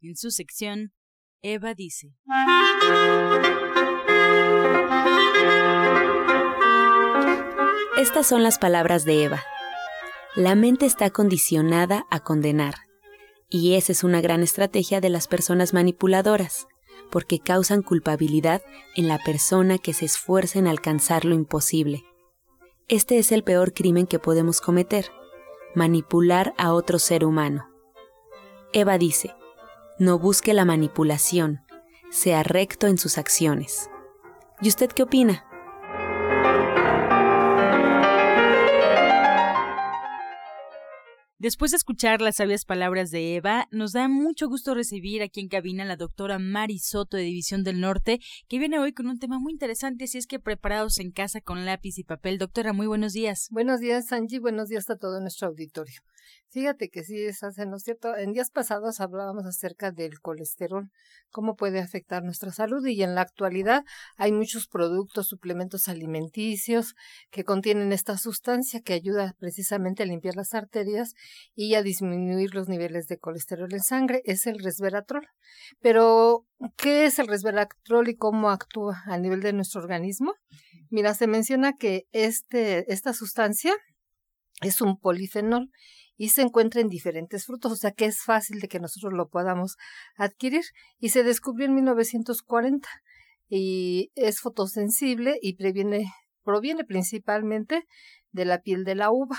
en su sección Eva dice. Estas son las palabras de Eva. La mente está condicionada a condenar, y esa es una gran estrategia de las personas manipuladoras, porque causan culpabilidad en la persona que se esfuerza en alcanzar lo imposible. Este es el peor crimen que podemos cometer, manipular a otro ser humano. Eva dice, no busque la manipulación, sea recto en sus acciones. ¿Y usted qué opina? Después de escuchar las sabias palabras de Eva, nos da mucho gusto recibir aquí en cabina a la doctora Mari Soto de División del Norte, que viene hoy con un tema muy interesante, si es que preparados en casa con lápiz y papel. Doctora, muy buenos días. Buenos días, Angie. Buenos días a todo nuestro auditorio. Fíjate que sí es ¿no es cierto? En días pasados hablábamos acerca del colesterol, cómo puede afectar nuestra salud y en la actualidad hay muchos productos, suplementos alimenticios que contienen esta sustancia que ayuda precisamente a limpiar las arterias y a disminuir los niveles de colesterol en sangre, es el resveratrol. Pero, ¿qué es el resveratrol y cómo actúa a nivel de nuestro organismo? Mira, se menciona que este, esta sustancia es un polifenol y se encuentra en diferentes frutos, o sea que es fácil de que nosotros lo podamos adquirir. Y se descubrió en 1940 y es fotosensible y previene, proviene principalmente de la piel de la uva.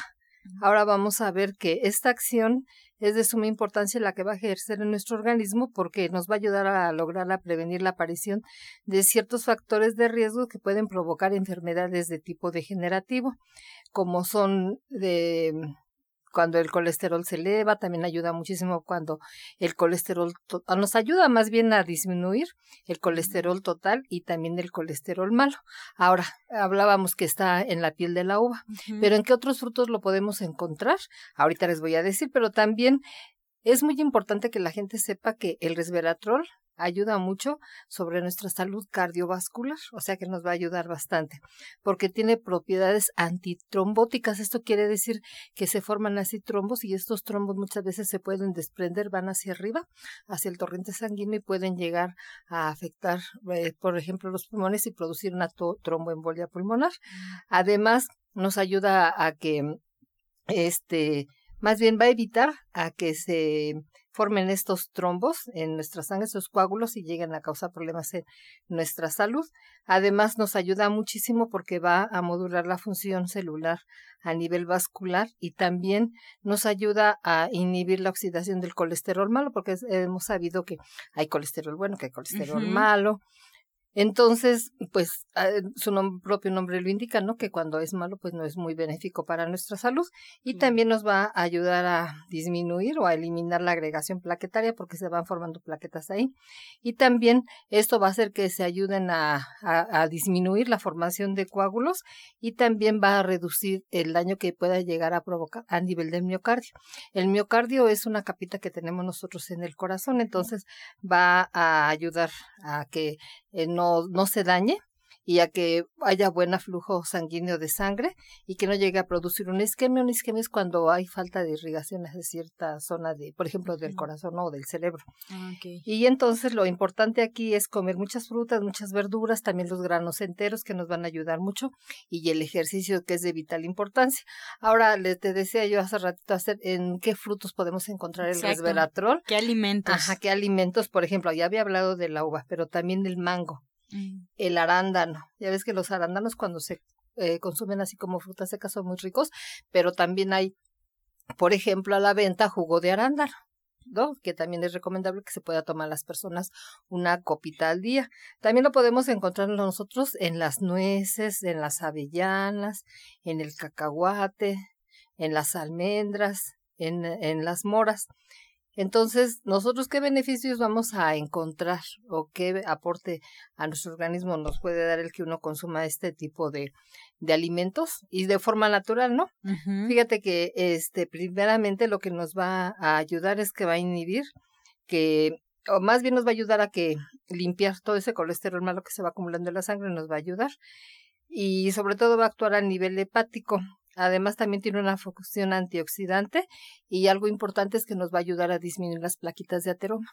Ahora vamos a ver que esta acción es de suma importancia la que va a ejercer en nuestro organismo porque nos va a ayudar a lograr a prevenir la aparición de ciertos factores de riesgo que pueden provocar enfermedades de tipo degenerativo, como son de cuando el colesterol se eleva, también ayuda muchísimo cuando el colesterol ah, nos ayuda más bien a disminuir el colesterol total y también el colesterol malo. Ahora, hablábamos que está en la piel de la uva, pero ¿en qué otros frutos lo podemos encontrar? Ahorita les voy a decir, pero también es muy importante que la gente sepa que el resveratrol ayuda mucho sobre nuestra salud cardiovascular, o sea que nos va a ayudar bastante, porque tiene propiedades antitrombóticas. Esto quiere decir que se forman así trombos y estos trombos muchas veces se pueden desprender, van hacia arriba, hacia el torrente sanguíneo y pueden llegar a afectar, eh, por ejemplo, los pulmones y producir una tromboembolia pulmonar. Mm. Además, nos ayuda a que este más bien va a evitar a que se formen estos trombos en nuestra sangre, estos coágulos y lleguen a causar problemas en nuestra salud. Además, nos ayuda muchísimo porque va a modular la función celular a nivel vascular y también nos ayuda a inhibir la oxidación del colesterol malo, porque hemos sabido que hay colesterol bueno, que hay colesterol malo, entonces, pues ah, su propio nombre lo indica, ¿no? Que cuando es malo, pues no es muy benéfico para nuestra salud y también nos va a ayudar a disminuir o a eliminar la agregación plaquetaria porque se van formando plaquetas ahí. Y también esto va a hacer que se ayuden a, a, a disminuir la formación de coágulos y también va a reducir el daño que pueda llegar a provocar a nivel del miocardio. El miocardio es una capita que tenemos nosotros en el corazón, entonces va a ayudar a que eh, no, no se dañe y a que haya buen flujo sanguíneo de sangre y que no llegue a producir una isquemia. Una isquemia es cuando hay falta de irrigación de cierta zona, de, por ejemplo, del corazón o del cerebro. Ah, y entonces lo importante aquí es comer muchas frutas, muchas verduras, también los granos enteros que nos van a ayudar mucho y el ejercicio que es de vital importancia. Ahora, le te decía yo hace ratito hacer en qué frutos podemos encontrar el resveratrol. ¿Qué alimentos? Ajá, qué alimentos, por ejemplo, ya había hablado de la uva, pero también del mango Mm. El arándano. Ya ves que los arándanos cuando se eh, consumen así como frutas secas son muy ricos, pero también hay, por ejemplo, a la venta jugo de arándano. ¿no? que también es recomendable que se pueda tomar las personas una copita al día. También lo podemos encontrar nosotros en las nueces, en las avellanas, en el cacahuate, en las almendras, en, en las moras. Entonces, nosotros qué beneficios vamos a encontrar o qué aporte a nuestro organismo nos puede dar el que uno consuma este tipo de, de alimentos y de forma natural, ¿no? Fíjate que este primeramente lo que nos va a ayudar es que va a inhibir que o más bien nos va a ayudar a que limpiar todo ese colesterol malo que se va acumulando en la sangre, nos va a ayudar y sobre todo va a actuar a nivel hepático. Además también tiene una función antioxidante y algo importante es que nos va a ayudar a disminuir las plaquitas de ateroma.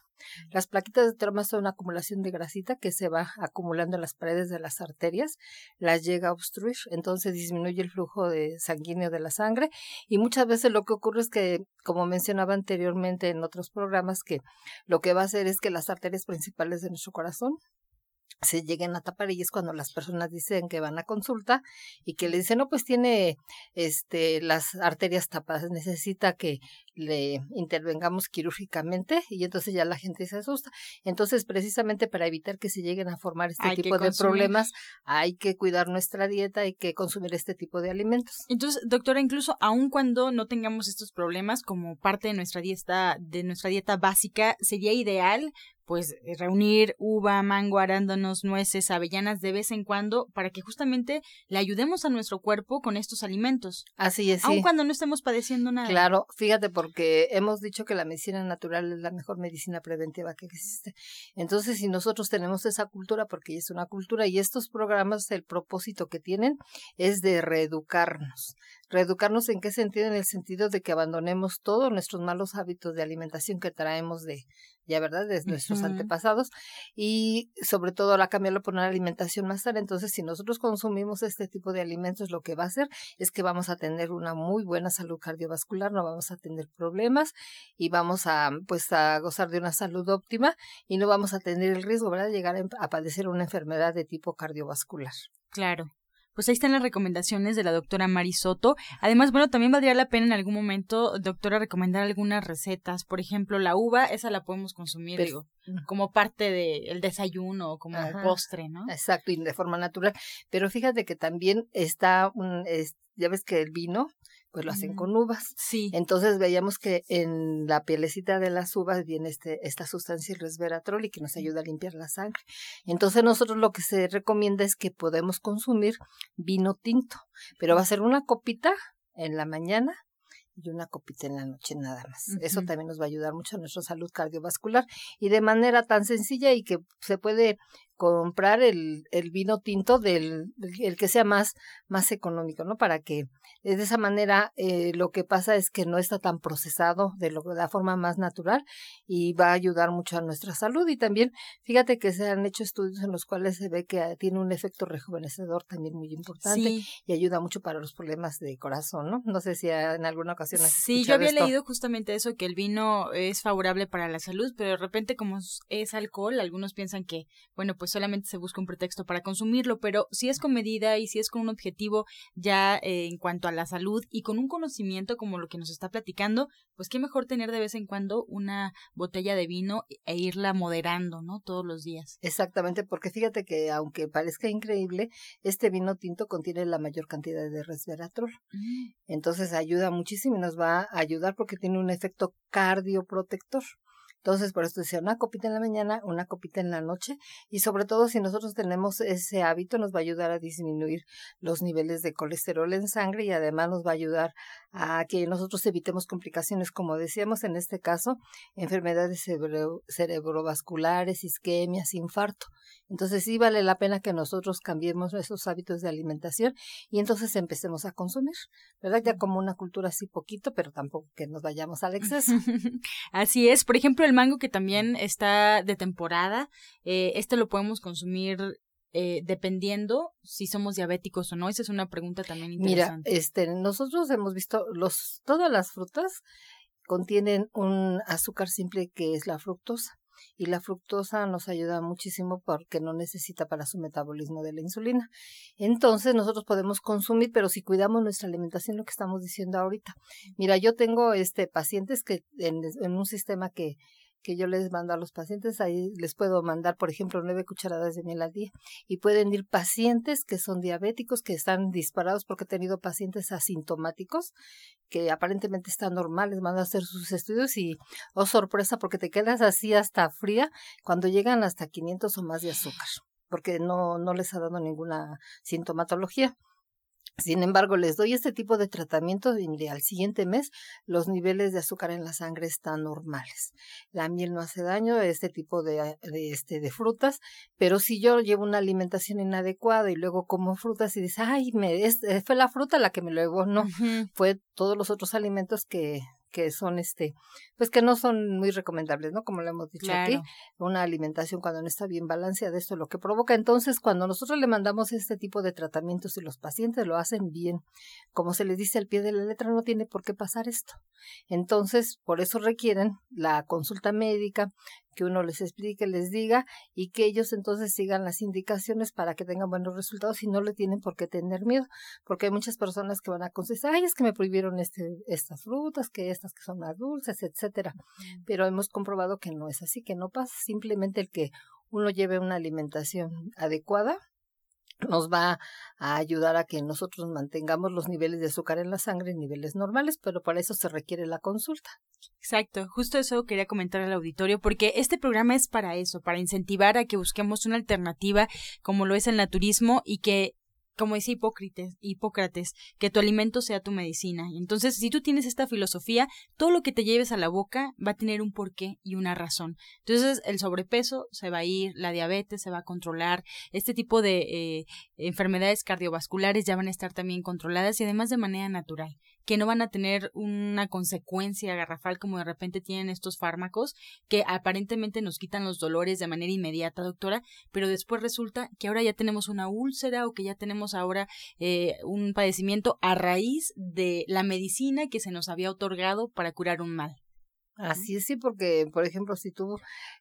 Las plaquitas de ateroma son una acumulación de grasita que se va acumulando en las paredes de las arterias, las llega a obstruir, entonces disminuye el flujo de sanguíneo de la sangre y muchas veces lo que ocurre es que, como mencionaba anteriormente en otros programas, que lo que va a hacer es que las arterias principales de nuestro corazón se lleguen a tapar y es cuando las personas dicen que van a consulta y que le dicen no pues tiene este las arterias tapadas necesita que le intervengamos quirúrgicamente y entonces ya la gente se asusta. Entonces precisamente para evitar que se lleguen a formar este tipo de problemas hay que cuidar nuestra dieta hay que consumir este tipo de alimentos. Entonces doctora incluso aun cuando no tengamos estos problemas como parte de nuestra dieta de nuestra dieta básica sería ideal pues eh, reunir uva, mango, arándanos, nueces, avellanas de vez en cuando para que justamente le ayudemos a nuestro cuerpo con estos alimentos. Así es. Aun cuando no estemos padeciendo nada. Claro, fíjate porque hemos dicho que la medicina natural es la mejor medicina preventiva que existe. Entonces, si nosotros tenemos esa cultura, porque es una cultura y estos programas, el propósito que tienen es de reeducarnos. Reeducarnos en qué sentido? En el sentido de que abandonemos todos nuestros malos hábitos de alimentación que traemos de, ya verdad, de nuestros antepasados y sobre todo la cambiarlo por una alimentación más sana. Entonces, si nosotros consumimos este tipo de alimentos, lo que va a hacer es que vamos a tener una muy buena salud cardiovascular, no vamos a tener problemas y vamos a, pues, a gozar de una salud óptima y no vamos a tener el riesgo, ¿verdad?, de llegar a padecer una enfermedad de tipo cardiovascular. Claro pues ahí están las recomendaciones de la doctora Marisoto. Además, bueno, también valdría la pena en algún momento, doctora, recomendar algunas recetas. Por ejemplo, la uva, esa la podemos consumir, digo, como parte del desayuno o como postre, ¿no? Exacto, y de forma natural. Pero fíjate que también está, un, ya ves que el vino pues lo hacen con uvas. Sí. Entonces veíamos que en la pielecita de las uvas viene este, esta sustancia el resveratrol y que nos ayuda a limpiar la sangre. Entonces nosotros lo que se recomienda es que podemos consumir vino tinto, pero va a ser una copita en la mañana y una copita en la noche nada más. Eso también nos va a ayudar mucho a nuestra salud cardiovascular y de manera tan sencilla y que se puede comprar el, el vino tinto del el que sea más, más económico, ¿no? Para que de esa manera eh, lo que pasa es que no está tan procesado de, lo, de la forma más natural y va a ayudar mucho a nuestra salud. Y también, fíjate que se han hecho estudios en los cuales se ve que tiene un efecto rejuvenecedor también muy importante y ayuda mucho para los problemas de corazón, ¿no? No sé si en alguna ocasión has Sí, yo había leído justamente eso, que el vino es favorable para la salud, pero de repente como es alcohol, algunos piensan que, bueno, pues pues solamente se busca un pretexto para consumirlo, pero si es con medida y si es con un objetivo ya eh, en cuanto a la salud y con un conocimiento como lo que nos está platicando, pues qué mejor tener de vez en cuando una botella de vino e irla moderando, ¿no? Todos los días. Exactamente, porque fíjate que aunque parezca increíble, este vino tinto contiene la mayor cantidad de resveratrol. Mm. Entonces ayuda muchísimo y nos va a ayudar porque tiene un efecto cardioprotector. Entonces, por eso decía, una copita en la mañana, una copita en la noche y sobre todo si nosotros tenemos ese hábito nos va a ayudar a disminuir los niveles de colesterol en sangre y además nos va a ayudar a que nosotros evitemos complicaciones, como decíamos en este caso, enfermedades cerebrovasculares, isquemias, infarto. Entonces sí vale la pena que nosotros cambiemos nuestros hábitos de alimentación y entonces empecemos a consumir, ¿verdad? Ya como una cultura así poquito, pero tampoco que nos vayamos al exceso. así es. Por ejemplo, el mango que también está de temporada, eh, este lo podemos consumir eh, dependiendo si somos diabéticos o no? Esa es una pregunta también interesante. Mira, este, nosotros hemos visto los, todas las frutas contienen un azúcar simple que es la fructosa y la fructosa nos ayuda muchísimo porque no necesita para su metabolismo de la insulina. Entonces nosotros podemos consumir, pero si cuidamos nuestra alimentación, lo que estamos diciendo ahorita. Mira, yo tengo este pacientes que en, en un sistema que que yo les mando a los pacientes. Ahí les puedo mandar, por ejemplo, nueve cucharadas de miel al día. Y pueden ir pacientes que son diabéticos, que están disparados porque he tenido pacientes asintomáticos que aparentemente están normales, van a hacer sus estudios y, oh sorpresa, porque te quedas así hasta fría cuando llegan hasta 500 o más de azúcar, porque no, no les ha dado ninguna sintomatología. Sin embargo, les doy este tipo de tratamiento y al siguiente mes los niveles de azúcar en la sangre están normales. La miel no hace daño, este tipo de, de, este, de frutas, pero si yo llevo una alimentación inadecuada y luego como frutas y dices, ay, me, fue la fruta la que me lo llevó, no, fue todos los otros alimentos que que son este, pues que no son muy recomendables, ¿no? Como lo hemos dicho aquí, una alimentación cuando no está bien balanceada, esto es lo que provoca. Entonces, cuando nosotros le mandamos este tipo de tratamientos y los pacientes lo hacen bien, como se les dice al pie de la letra, no tiene por qué pasar esto. Entonces, por eso requieren la consulta médica, que uno les explique, les diga y que ellos entonces sigan las indicaciones para que tengan buenos resultados y no le tienen por qué tener miedo, porque hay muchas personas que van a contestar, ay, es que me prohibieron este, estas frutas, que estas que son más dulces, etcétera. Pero hemos comprobado que no es así, que no pasa, simplemente el que uno lleve una alimentación adecuada nos va a ayudar a que nosotros mantengamos los niveles de azúcar en la sangre en niveles normales, pero para eso se requiere la consulta. Exacto, justo eso quería comentar al auditorio, porque este programa es para eso, para incentivar a que busquemos una alternativa como lo es el naturismo y que como dice Hipócrates, Hipócrates, que tu alimento sea tu medicina. Entonces, si tú tienes esta filosofía, todo lo que te lleves a la boca va a tener un porqué y una razón. Entonces, el sobrepeso se va a ir, la diabetes se va a controlar, este tipo de eh, enfermedades cardiovasculares ya van a estar también controladas y además de manera natural que no van a tener una consecuencia garrafal como de repente tienen estos fármacos que aparentemente nos quitan los dolores de manera inmediata, doctora, pero después resulta que ahora ya tenemos una úlcera o que ya tenemos ahora eh, un padecimiento a raíz de la medicina que se nos había otorgado para curar un mal. Así es, sí, porque, por ejemplo, si tú,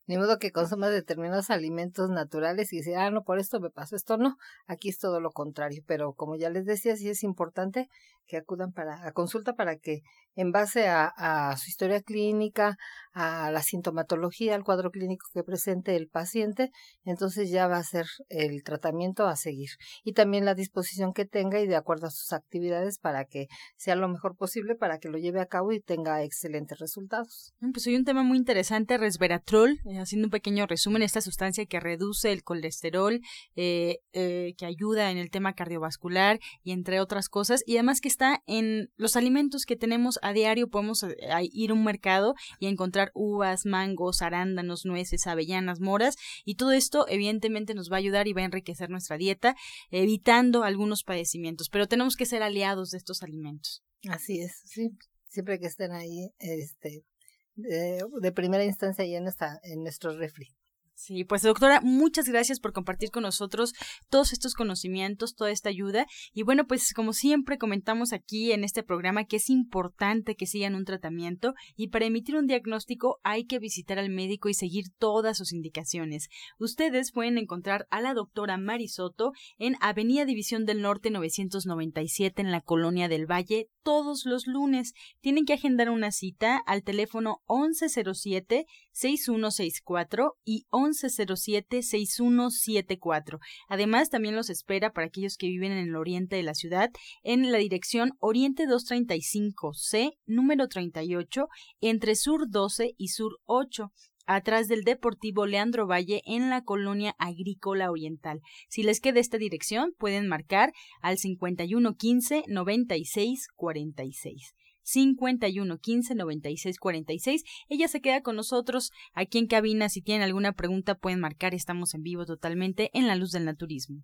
ni modo que consumas determinados alimentos naturales y dices, ah, no, por esto me pasó, esto no, aquí es todo lo contrario. Pero como ya les decía, sí es importante que acudan para, a consulta para que, en base a, a su historia clínica, a la sintomatología, al cuadro clínico que presente el paciente, entonces ya va a ser el tratamiento a seguir. Y también la disposición que tenga y de acuerdo a sus actividades para que sea lo mejor posible para que lo lleve a cabo y tenga excelentes resultados. Mm, pues hay un tema muy interesante, resveratrol, eh, haciendo un pequeño resumen, esta sustancia que reduce el colesterol, eh, eh, que ayuda en el tema cardiovascular y entre otras cosas, y además que está en los alimentos que tenemos a diario, podemos ir a un mercado y encontrar uvas, mangos, arándanos, nueces, avellanas, moras, y todo esto evidentemente nos va a ayudar y va a enriquecer nuestra dieta, evitando algunos padecimientos, pero tenemos que ser aliados de estos alimentos. Así es, sí, siempre que estén ahí, este, de, de primera instancia y en, esta, en nuestro refri. Sí, pues doctora, muchas gracias por compartir con nosotros todos estos conocimientos, toda esta ayuda. Y bueno, pues como siempre comentamos aquí en este programa que es importante que sigan un tratamiento y para emitir un diagnóstico hay que visitar al médico y seguir todas sus indicaciones. Ustedes pueden encontrar a la doctora Marisoto en Avenida División del Norte 997 en la Colonia del Valle todos los lunes. Tienen que agendar una cita al teléfono 1107 6164 y 1107-6174. Además, también los espera para aquellos que viven en el oriente de la ciudad en la dirección Oriente 235C, número 38, entre Sur 12 y Sur 8 atrás del Deportivo Leandro Valle en la colonia agrícola oriental. Si les queda esta dirección, pueden marcar al 5115 9646. 51 15 96 46. Ella se queda con nosotros aquí en cabina. Si tienen alguna pregunta, pueden marcar. Estamos en vivo totalmente en la luz del naturismo.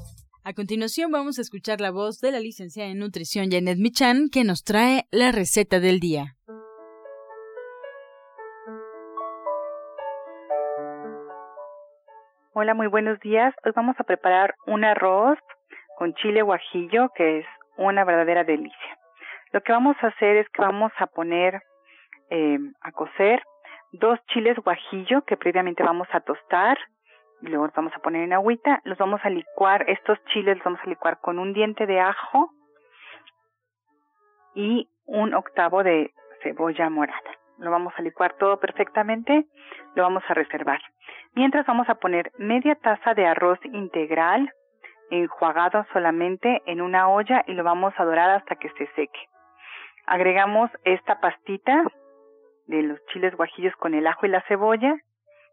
A continuación vamos a escuchar la voz de la licenciada en nutrición Janet Michan que nos trae la receta del día. Hola, muy buenos días. Hoy vamos a preparar un arroz con chile guajillo, que es una verdadera delicia. Lo que vamos a hacer es que vamos a poner eh, a cocer dos chiles guajillo que previamente vamos a tostar y luego los vamos a poner en agüita. Los vamos a licuar, estos chiles los vamos a licuar con un diente de ajo y un octavo de cebolla morada. Lo vamos a licuar todo perfectamente, lo vamos a reservar. Mientras vamos a poner media taza de arroz integral enjuagado solamente en una olla y lo vamos a dorar hasta que se seque. Agregamos esta pastita de los chiles guajillos con el ajo y la cebolla,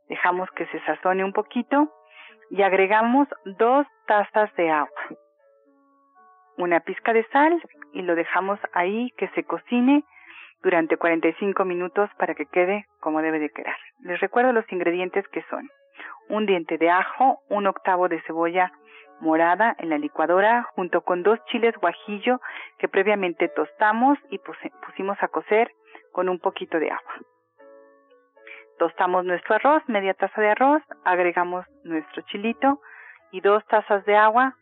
dejamos que se sazone un poquito y agregamos dos tazas de agua, una pizca de sal y lo dejamos ahí que se cocine durante 45 minutos para que quede como debe de quedar. Les recuerdo los ingredientes que son un diente de ajo, un octavo de cebolla morada en la licuadora junto con dos chiles guajillo que previamente tostamos y pusimos a cocer con un poquito de agua. Tostamos nuestro arroz, media taza de arroz, agregamos nuestro chilito y dos tazas de agua,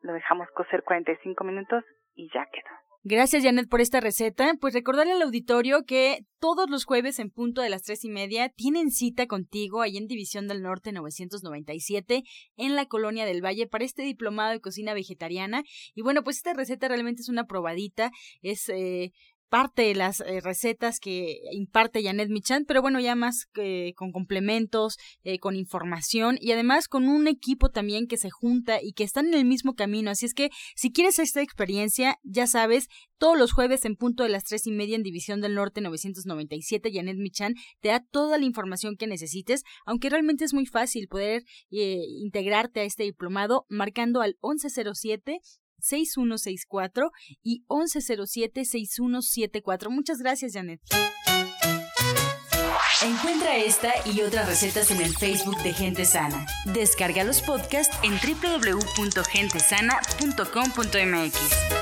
lo dejamos cocer 45 minutos y ya quedó. Gracias, Janet, por esta receta. Pues recordarle al auditorio que todos los jueves en punto de las tres y media tienen cita contigo ahí en División del Norte 997 en la Colonia del Valle para este diplomado de cocina vegetariana. Y bueno, pues esta receta realmente es una probadita. Es eh, parte de las eh, recetas que imparte Janet Michan, pero bueno, ya más que con complementos, eh, con información y además con un equipo también que se junta y que están en el mismo camino. Así es que si quieres esta experiencia, ya sabes, todos los jueves en punto de las tres y media en División del Norte 997, Janet Michan te da toda la información que necesites, aunque realmente es muy fácil poder eh, integrarte a este diplomado marcando al 1107 6164 y 1107-6174. Muchas gracias, Janet. Encuentra esta y otras recetas en el Facebook de Gente Sana. Descarga los podcasts en www.gentesana.com.mx.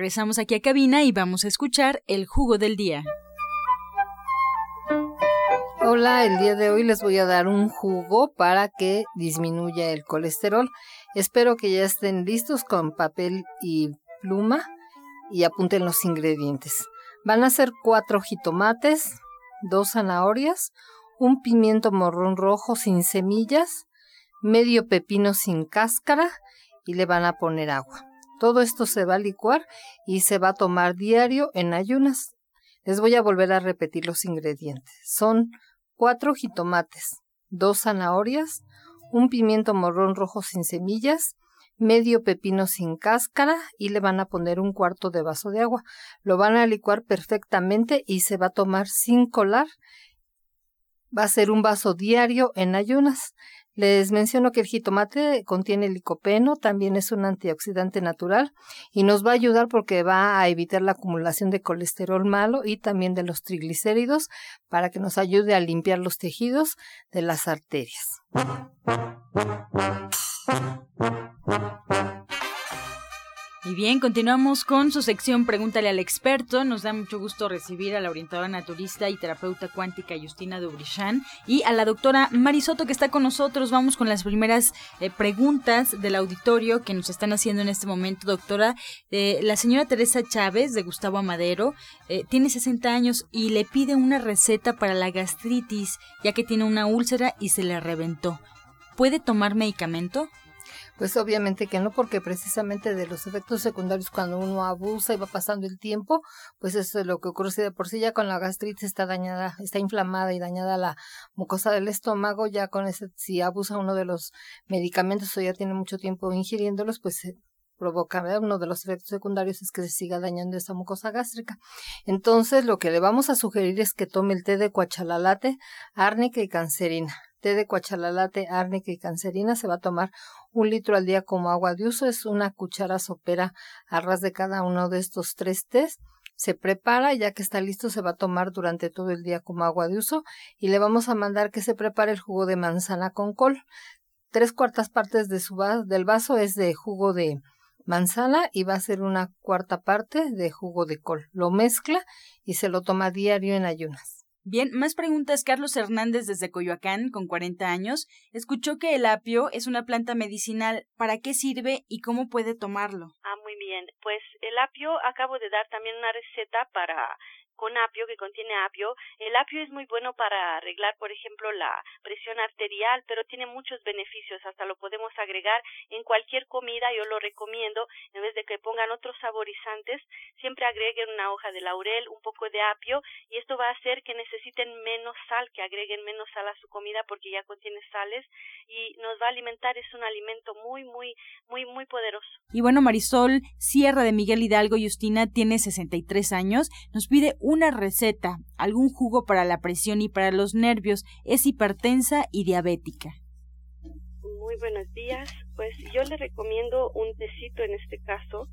Regresamos aquí a cabina y vamos a escuchar el jugo del día. Hola, el día de hoy les voy a dar un jugo para que disminuya el colesterol. Espero que ya estén listos con papel y pluma y apunten los ingredientes. Van a ser cuatro jitomates, dos zanahorias, un pimiento morrón rojo sin semillas, medio pepino sin cáscara y le van a poner agua. Todo esto se va a licuar y se va a tomar diario en ayunas. Les voy a volver a repetir los ingredientes. Son cuatro jitomates, dos zanahorias, un pimiento morrón rojo sin semillas, medio pepino sin cáscara y le van a poner un cuarto de vaso de agua. Lo van a licuar perfectamente y se va a tomar sin colar va a ser un vaso diario en ayunas. Les menciono que el jitomate contiene licopeno, también es un antioxidante natural y nos va a ayudar porque va a evitar la acumulación de colesterol malo y también de los triglicéridos para que nos ayude a limpiar los tejidos de las arterias. Y bien, continuamos con su sección Pregúntale al experto. Nos da mucho gusto recibir a la orientadora naturista y terapeuta cuántica Justina Dubrichan y a la doctora Marisoto que está con nosotros. Vamos con las primeras eh, preguntas del auditorio que nos están haciendo en este momento, doctora. Eh, la señora Teresa Chávez de Gustavo Amadero eh, tiene 60 años y le pide una receta para la gastritis ya que tiene una úlcera y se le reventó. ¿Puede tomar medicamento? Pues obviamente que no, porque precisamente de los efectos secundarios cuando uno abusa y va pasando el tiempo, pues eso es lo que ocurre. Si de por sí ya con la gastritis está dañada, está inflamada y dañada la mucosa del estómago, ya con ese, si abusa uno de los medicamentos o ya tiene mucho tiempo ingiriéndolos, pues provoca, uno de los efectos secundarios es que se siga dañando esa mucosa gástrica. Entonces, lo que le vamos a sugerir es que tome el té de cuachalalate, árnica y cancerina. Té de cuachalalate, árnica y cancerina se va a tomar un litro al día como agua de uso. Es una cuchara sopera a ras de cada uno de estos tres tés se prepara, ya que está listo, se va a tomar durante todo el día como agua de uso y le vamos a mandar que se prepare el jugo de manzana con col. Tres cuartas partes de su del vaso es de jugo de manzana y va a ser una cuarta parte de jugo de col. Lo mezcla y se lo toma diario en ayunas. Bien, más preguntas. Carlos Hernández desde Coyoacán, con 40 años, escuchó que el apio es una planta medicinal. ¿Para qué sirve y cómo puede tomarlo? Ah, muy bien. Pues el apio, acabo de dar también una receta para con apio, que contiene apio. El apio es muy bueno para arreglar, por ejemplo, la presión arterial, pero tiene muchos beneficios. Hasta lo podemos agregar en cualquier comida. Yo lo recomiendo. En vez de que pongan otros saborizantes, siempre agreguen una hoja de laurel, un poco de apio, y esto va a hacer que necesiten menos sal, que agreguen menos sal a su comida porque ya contiene sales y nos va a alimentar. Es un alimento muy, muy, muy, muy poderoso. Y bueno, Marisol Sierra de Miguel Hidalgo Justina tiene 63 años. Nos pide una receta, algún jugo para la presión y para los nervios, es hipertensa y diabética. Muy buenos días, pues yo le recomiendo un tecito en este caso,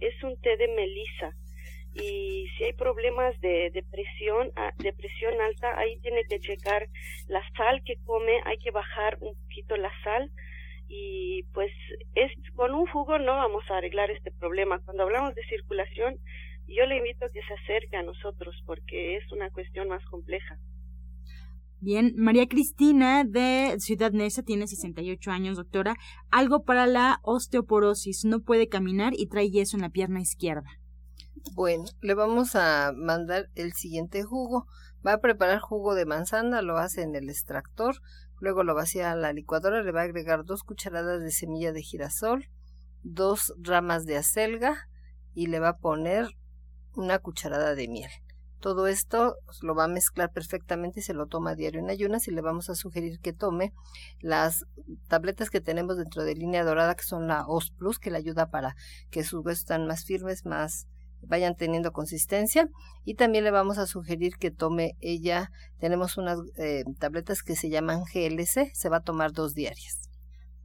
es un té de melisa. Y si hay problemas de depresión, ah, de presión alta, ahí tiene que checar la sal que come, hay que bajar un poquito la sal. Y pues es con un jugo no vamos a arreglar este problema. Cuando hablamos de circulación, yo le invito a que se acerque a nosotros porque es una cuestión más compleja. Bien, María Cristina de Ciudad Neza tiene 68 años, doctora. Algo para la osteoporosis, no puede caminar y trae yeso en la pierna izquierda. Bueno, le vamos a mandar el siguiente jugo. Va a preparar jugo de manzana, lo hace en el extractor, luego lo vacía a la licuadora, le va a agregar dos cucharadas de semilla de girasol, dos ramas de acelga y le va a poner una cucharada de miel. Todo esto lo va a mezclar perfectamente se lo toma a diario en ayunas y le vamos a sugerir que tome las tabletas que tenemos dentro de línea dorada que son la OS Plus que le ayuda para que sus huesos estén más firmes, más vayan teniendo consistencia y también le vamos a sugerir que tome ella, tenemos unas eh, tabletas que se llaman GLC, se va a tomar dos diarias.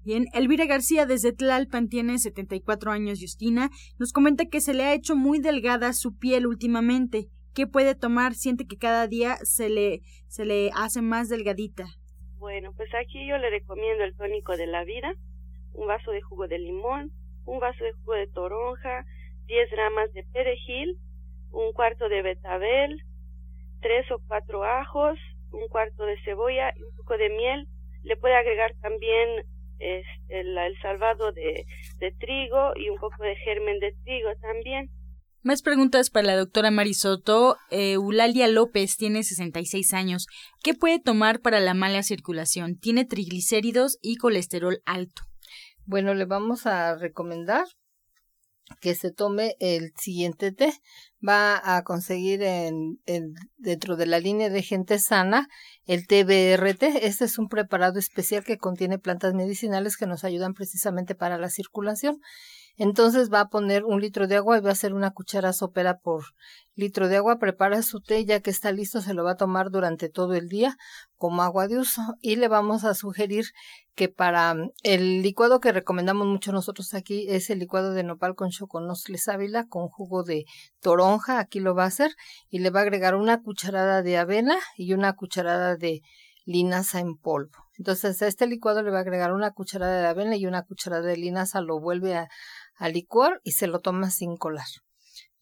Bien, Elvira García desde Tlalpan tiene 74 años, Justina, nos comenta que se le ha hecho muy delgada su piel últimamente. ¿Qué puede tomar? Siente que cada día se le, se le hace más delgadita. Bueno, pues aquí yo le recomiendo el tónico de la vida, un vaso de jugo de limón, un vaso de jugo de toronja, 10 ramas de perejil, un cuarto de betabel, tres o cuatro ajos, un cuarto de cebolla y un poco de miel. Le puede agregar también es el, salvado de, trigo y un poco de germen de trigo también. Más preguntas para la doctora Marisoto. Eh, Eulalia López tiene 66 años. ¿Qué puede tomar para la mala circulación? Tiene triglicéridos y colesterol alto. Bueno, le vamos a recomendar que se tome el siguiente té. Va a conseguir en, dentro de la línea de gente sana el TBRT. Este es un preparado especial que contiene plantas medicinales que nos ayudan precisamente para la circulación. Entonces va a poner un litro de agua y va a hacer una cuchara sopera por litro de agua. Prepara su té, ya que está listo, se lo va a tomar durante todo el día como agua de uso. Y le vamos a sugerir que para mm, el licuado que recomendamos mucho nosotros aquí es el licuado de nopal con choconosle sábila con jugo de toronja. Aquí lo va a hacer y le va a agregar una cucharada de avena y una cucharada de linaza en polvo. Entonces a este licuado le va a agregar una cucharada de avena y una cucharada de linaza, lo vuelve a, a licuar y se lo toma sin colar.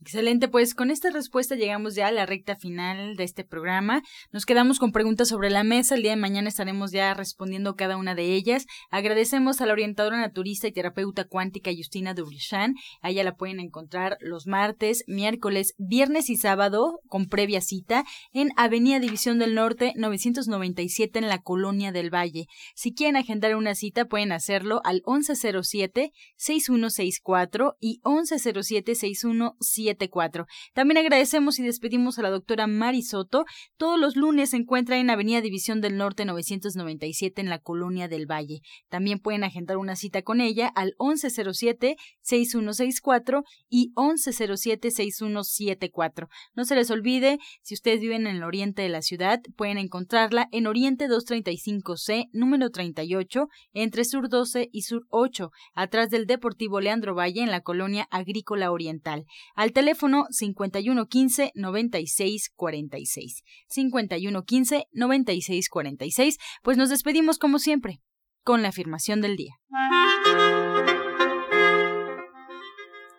Excelente, pues con esta respuesta llegamos ya a la recta final de este programa. Nos quedamos con preguntas sobre la mesa. El día de mañana estaremos ya respondiendo cada una de ellas. Agradecemos a la orientadora naturista y terapeuta cuántica Justina Dubrichan. A ella la pueden encontrar los martes, miércoles, viernes y sábado con previa cita en Avenida División del Norte 997 en la Colonia del Valle. Si quieren agendar una cita pueden hacerlo al 1107 6164 y 1107 6177 6174. También agradecemos y despedimos a la doctora Mari Soto. Todos los lunes se encuentra en Avenida División del Norte 997 en la Colonia del Valle. También pueden agendar una cita con ella al 1107-6164 y 1107-6174. No se les olvide, si ustedes viven en el oriente de la ciudad, pueden encontrarla en Oriente 235C, número 38, entre Sur 12 y Sur 8, atrás del Deportivo Leandro Valle en la Colonia Agrícola Oriental. Al teléfono 5115-9646. 5115-9646. Pues nos despedimos como siempre, con la afirmación del día.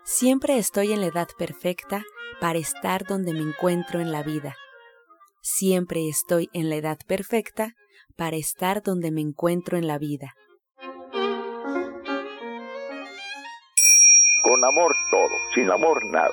Siempre estoy en la edad perfecta para estar donde me encuentro en la vida. Siempre estoy en la edad perfecta para estar donde me encuentro en la vida. Con amor todo, sin amor nada.